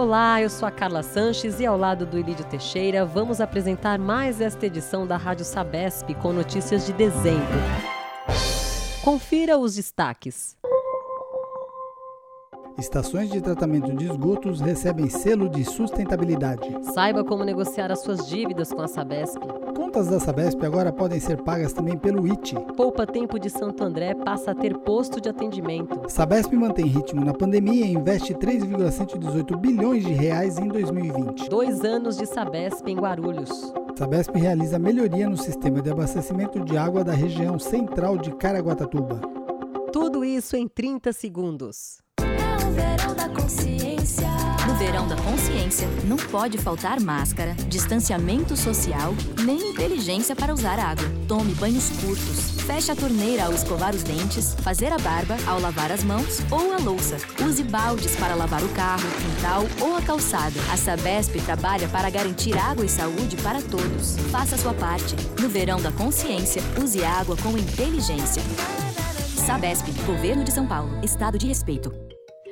Olá, eu sou a Carla Sanches e ao lado do Ilídio Teixeira vamos apresentar mais esta edição da Rádio Sabesp com notícias de dezembro. Confira os destaques. Estações de tratamento de esgotos recebem selo de sustentabilidade. Saiba como negociar as suas dívidas com a Sabesp. Contas da Sabesp agora podem ser pagas também pelo IT. Poupa Tempo de Santo André passa a ter posto de atendimento. Sabesp mantém ritmo na pandemia e investe 3,118 bilhões de reais em 2020. Dois anos de Sabesp em Guarulhos. Sabesp realiza melhoria no sistema de abastecimento de água da região central de Caraguatatuba. Tudo isso em 30 segundos. Verão da consciência. No verão da consciência, não pode faltar máscara, distanciamento social, nem inteligência para usar água. Tome banhos curtos. Feche a torneira ao escovar os dentes, fazer a barba ao lavar as mãos ou a louça. Use baldes para lavar o carro, quintal ou a calçada. A Sabesp trabalha para garantir água e saúde para todos. Faça sua parte. No verão da consciência, use água com inteligência. Sabesp, Governo de São Paulo. Estado de respeito.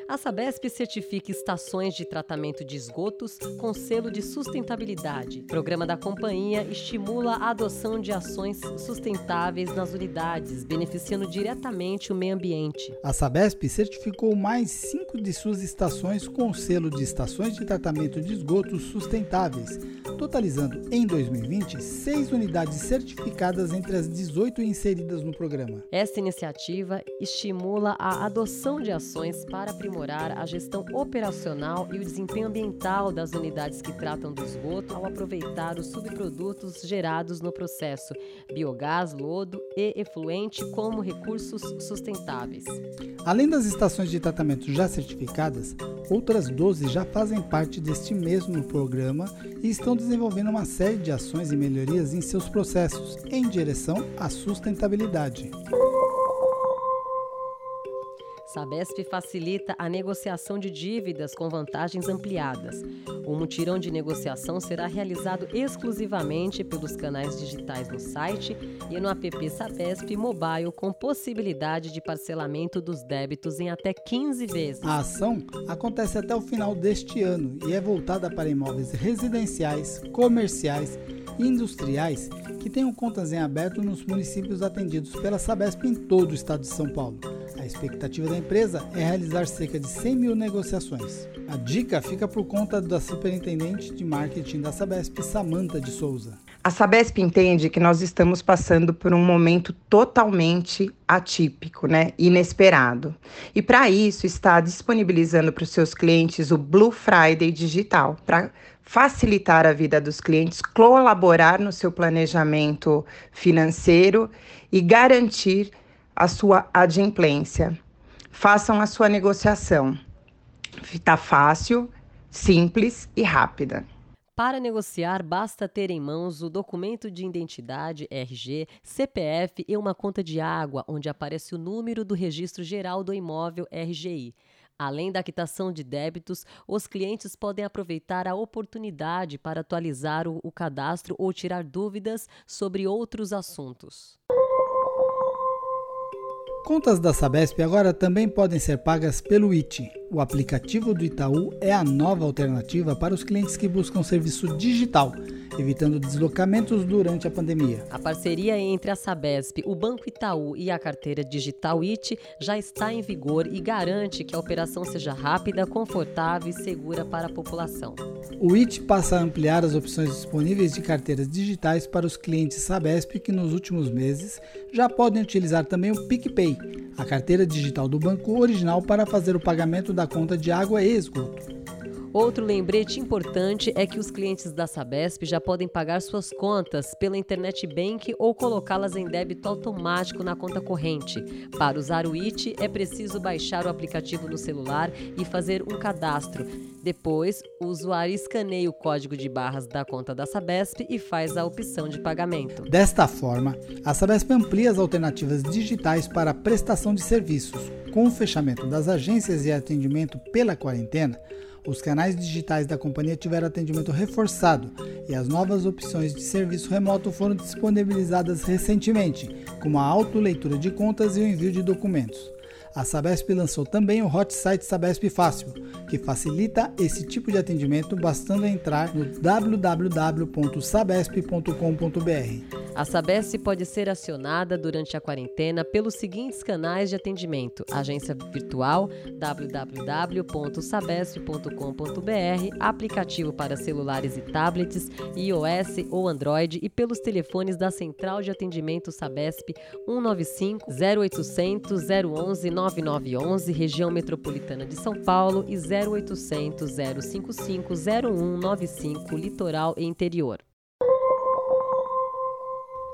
A Sabesp certifica estações de tratamento de esgotos com selo de sustentabilidade. O programa da companhia estimula a adoção de ações sustentáveis nas unidades, beneficiando diretamente o meio ambiente. A Sabesp certificou mais cinco de suas estações com selo de estações de tratamento de esgotos sustentáveis, totalizando em 2020 seis unidades certificadas entre as 18 inseridas no programa. Esta iniciativa estimula a adoção de ações para aprimorar aprimorar a gestão operacional e o desempenho ambiental das unidades que tratam do esgoto ao aproveitar os subprodutos gerados no processo, biogás, lodo e efluente como recursos sustentáveis. Além das estações de tratamento já certificadas, outras 12 já fazem parte deste mesmo programa e estão desenvolvendo uma série de ações e melhorias em seus processos em direção à sustentabilidade. Sabesp facilita a negociação de dívidas com vantagens ampliadas. O mutirão de negociação será realizado exclusivamente pelos canais digitais no site e no app Sabesp Mobile com possibilidade de parcelamento dos débitos em até 15 vezes. A ação acontece até o final deste ano e é voltada para imóveis residenciais, comerciais e industriais que tenham contas em aberto nos municípios atendidos pela Sabesp em todo o estado de São Paulo. A expectativa da empresa é realizar cerca de 100 mil negociações. A dica fica por conta da superintendente de marketing da Sabesp, Samanta de Souza. A Sabesp entende que nós estamos passando por um momento totalmente atípico, né? inesperado. E para isso está disponibilizando para os seus clientes o Blue Friday Digital, para facilitar a vida dos clientes, colaborar no seu planejamento financeiro e garantir a sua adimplência. Façam a sua negociação. Está fácil, simples e rápida. Para negociar, basta ter em mãos o documento de identidade RG, CPF e uma conta de água, onde aparece o número do Registro Geral do Imóvel RGI. Além da quitação de débitos, os clientes podem aproveitar a oportunidade para atualizar o, o cadastro ou tirar dúvidas sobre outros assuntos. Contas da Sabesp agora também podem ser pagas pelo IT. O aplicativo do Itaú é a nova alternativa para os clientes que buscam serviço digital evitando deslocamentos durante a pandemia. A parceria entre a Sabesp, o Banco Itaú e a carteira digital IT já está em vigor e garante que a operação seja rápida, confortável e segura para a população. O IT passa a ampliar as opções disponíveis de carteiras digitais para os clientes Sabesp que nos últimos meses já podem utilizar também o PicPay, a carteira digital do banco original para fazer o pagamento da conta de água e esgoto. Outro lembrete importante é que os clientes da Sabesp já podem pagar suas contas pela Internet Bank ou colocá-las em débito automático na conta corrente. Para usar o IT, é preciso baixar o aplicativo no celular e fazer um cadastro. Depois, o usuário escaneia o código de barras da conta da Sabesp e faz a opção de pagamento. Desta forma, a Sabesp amplia as alternativas digitais para a prestação de serviços. Com o fechamento das agências e atendimento pela quarentena, os canais digitais da companhia tiveram atendimento reforçado e as novas opções de serviço remoto foram disponibilizadas recentemente, como a autoleitura de contas e o envio de documentos. A Sabesp lançou também o hot site Sabesp Fácil, que facilita esse tipo de atendimento bastando entrar no www.sabesp.com.br. A Sabesp pode ser acionada durante a quarentena pelos seguintes canais de atendimento: agência virtual www.sabesp.com.br, aplicativo para celulares e tablets, iOS ou Android e pelos telefones da Central de Atendimento Sabesp 195 0800 011 9911, região metropolitana de São Paulo e 0800 055 0195, litoral e interior.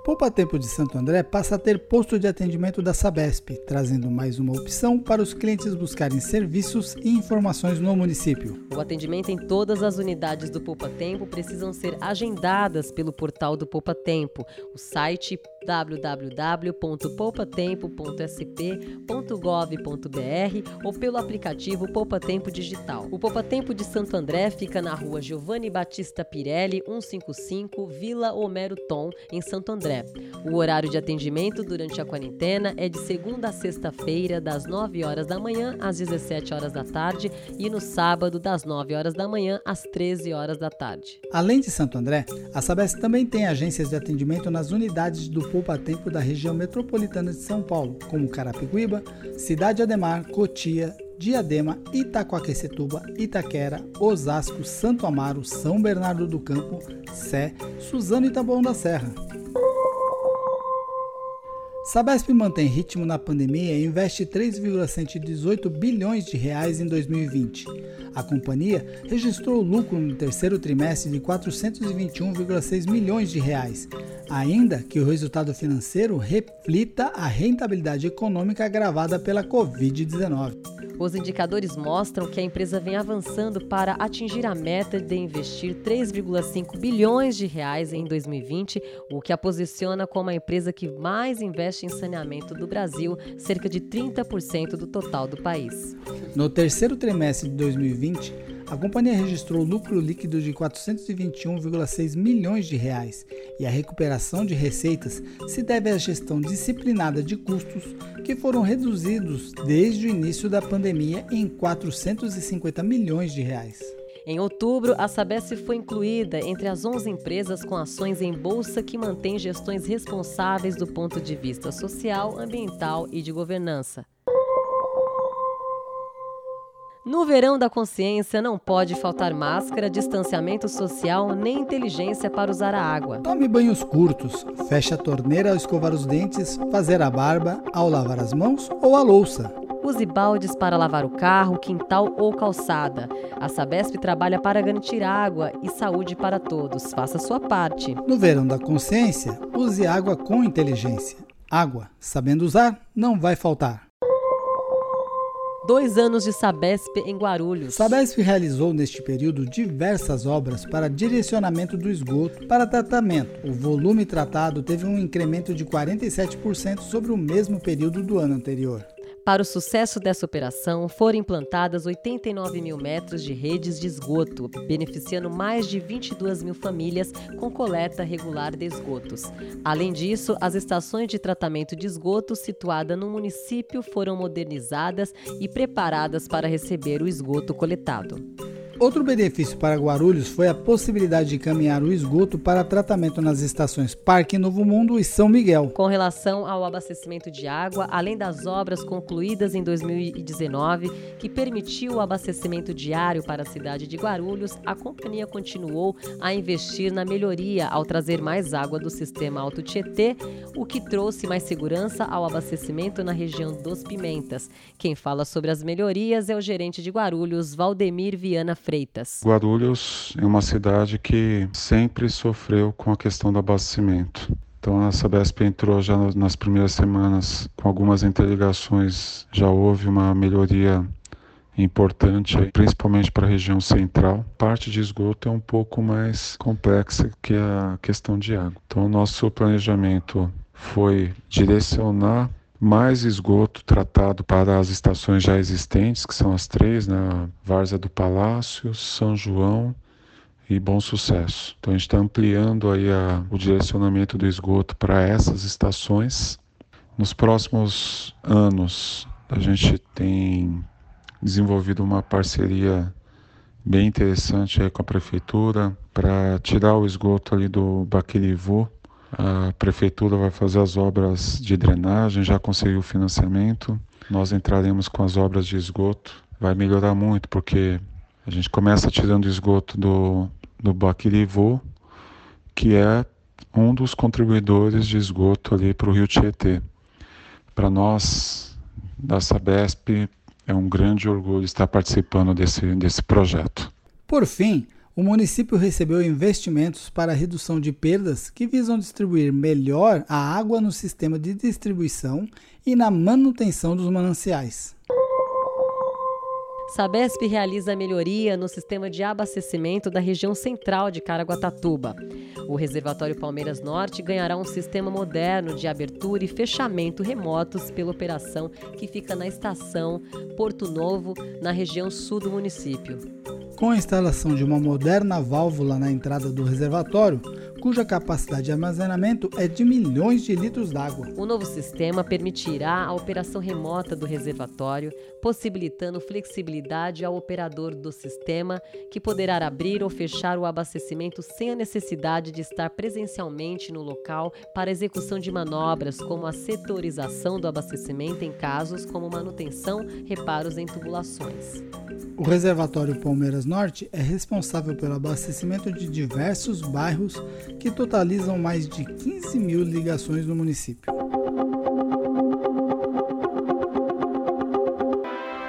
Poupa Tempo de Santo André passa a ter posto de atendimento da Sabesp, trazendo mais uma opção para os clientes buscarem serviços e informações no município. O atendimento em todas as unidades do Poupa Tempo precisam ser agendadas pelo portal do Poupa Tempo, o site www.poupatempo.sp.gov.br ou pelo aplicativo Poupa Tempo Digital. O Poupa Tempo de Santo André fica na rua Giovanni Batista Pirelli, 155, Vila Homero Tom, em Santo André. O horário de atendimento durante a quarentena é de segunda a sexta-feira, das 9 horas da manhã às 17 horas da tarde e no sábado, das 9 horas da manhã às 13 horas da tarde. Além de Santo André, a Sabesp também tem agências de atendimento nas unidades do Poupa Tempo da região metropolitana de São Paulo, como Carapicuíba, Cidade Ademar, Cotia, Diadema, Itacoaquecetuba, Itaquera, Osasco, Santo Amaro, São Bernardo do Campo, Sé, Suzano e Taboão da Serra. Sabesp mantém ritmo na pandemia e investe 3,118 bilhões de reais em 2020. A companhia registrou lucro no terceiro trimestre de 421,6 milhões de reais, ainda que o resultado financeiro reflita a rentabilidade econômica agravada pela Covid-19. Os indicadores mostram que a empresa vem avançando para atingir a meta de investir 3,5 bilhões de reais em 2020, o que a posiciona como a empresa que mais investe em saneamento do Brasil, cerca de 30% do total do país. No terceiro trimestre de 2020, a companhia registrou lucro líquido de 421,6 milhões de reais e a recuperação de receitas se deve à gestão disciplinada de custos que foram reduzidos desde o início da pandemia em 450 milhões de reais. Em outubro, a Sabesp foi incluída entre as 11 empresas com ações em bolsa que mantêm gestões responsáveis do ponto de vista social, ambiental e de governança. No verão da consciência não pode faltar máscara, distanciamento social nem inteligência para usar a água. Tome banhos curtos, feche a torneira ao escovar os dentes, fazer a barba, ao lavar as mãos ou a louça. Use baldes para lavar o carro, quintal ou calçada. A Sabesp trabalha para garantir água e saúde para todos. Faça sua parte. No verão da consciência, use água com inteligência. Água, sabendo usar, não vai faltar. Dois anos de Sabesp em Guarulhos. Sabesp realizou neste período diversas obras para direcionamento do esgoto para tratamento. O volume tratado teve um incremento de 47% sobre o mesmo período do ano anterior. Para o sucesso dessa operação, foram implantadas 89 mil metros de redes de esgoto, beneficiando mais de 22 mil famílias com coleta regular de esgotos. Além disso, as estações de tratamento de esgoto situadas no município foram modernizadas e preparadas para receber o esgoto coletado. Outro benefício para Guarulhos foi a possibilidade de caminhar o esgoto para tratamento nas estações Parque Novo Mundo e São Miguel. Com relação ao abastecimento de água, além das obras concluídas em 2019, que permitiu o abastecimento diário para a cidade de Guarulhos, a companhia continuou a investir na melhoria ao trazer mais água do sistema Alto Tietê, o que trouxe mais segurança ao abastecimento na região dos Pimentas. Quem fala sobre as melhorias é o gerente de Guarulhos, Valdemir Viana Freitas. Guarulhos é uma cidade que sempre sofreu com a questão do abastecimento. Então a Sabesp entrou já nas primeiras semanas com algumas interligações, já houve uma melhoria importante, principalmente para a região central. Parte de esgoto é um pouco mais complexa que a questão de água. Então o nosso planejamento foi direcionar mais esgoto tratado para as estações já existentes, que são as três, né? Várzea do Palácio, São João e Bom Sucesso. Então a gente está ampliando aí a, o direcionamento do esgoto para essas estações. Nos próximos anos A gente tem desenvolvido uma parceria bem interessante aí com a prefeitura para tirar o esgoto ali do Baquirivu. A prefeitura vai fazer as obras de drenagem, já conseguiu o financiamento. Nós entraremos com as obras de esgoto. Vai melhorar muito porque a gente começa tirando esgoto do, do Baquirivu, que é um dos contribuidores de esgoto ali para o Rio Tietê. Para nós, da Sabesp, é um grande orgulho estar participando desse, desse projeto. Por fim, o município recebeu investimentos para redução de perdas que visam distribuir melhor a água no sistema de distribuição e na manutenção dos mananciais. Sabesp realiza melhoria no sistema de abastecimento da região central de Caraguatatuba. O reservatório Palmeiras Norte ganhará um sistema moderno de abertura e fechamento remotos pela operação que fica na estação Porto Novo, na região sul do município. Com a instalação de uma moderna válvula na entrada do reservatório, cuja capacidade de armazenamento é de milhões de litros d'água. O novo sistema permitirá a operação remota do reservatório, possibilitando flexibilidade ao operador do sistema, que poderá abrir ou fechar o abastecimento sem a necessidade de estar presencialmente no local para execução de manobras, como a setorização do abastecimento em casos como manutenção, reparos em tubulações. O reservatório Palmeiras Norte é responsável pelo abastecimento de diversos bairros que totalizam mais de 15 mil ligações no município.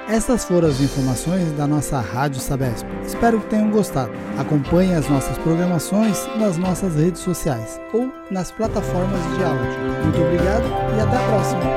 Essas foram as informações da nossa Rádio Sabesp. Espero que tenham gostado. Acompanhe as nossas programações nas nossas redes sociais ou nas plataformas de áudio. Muito obrigado e até a próxima!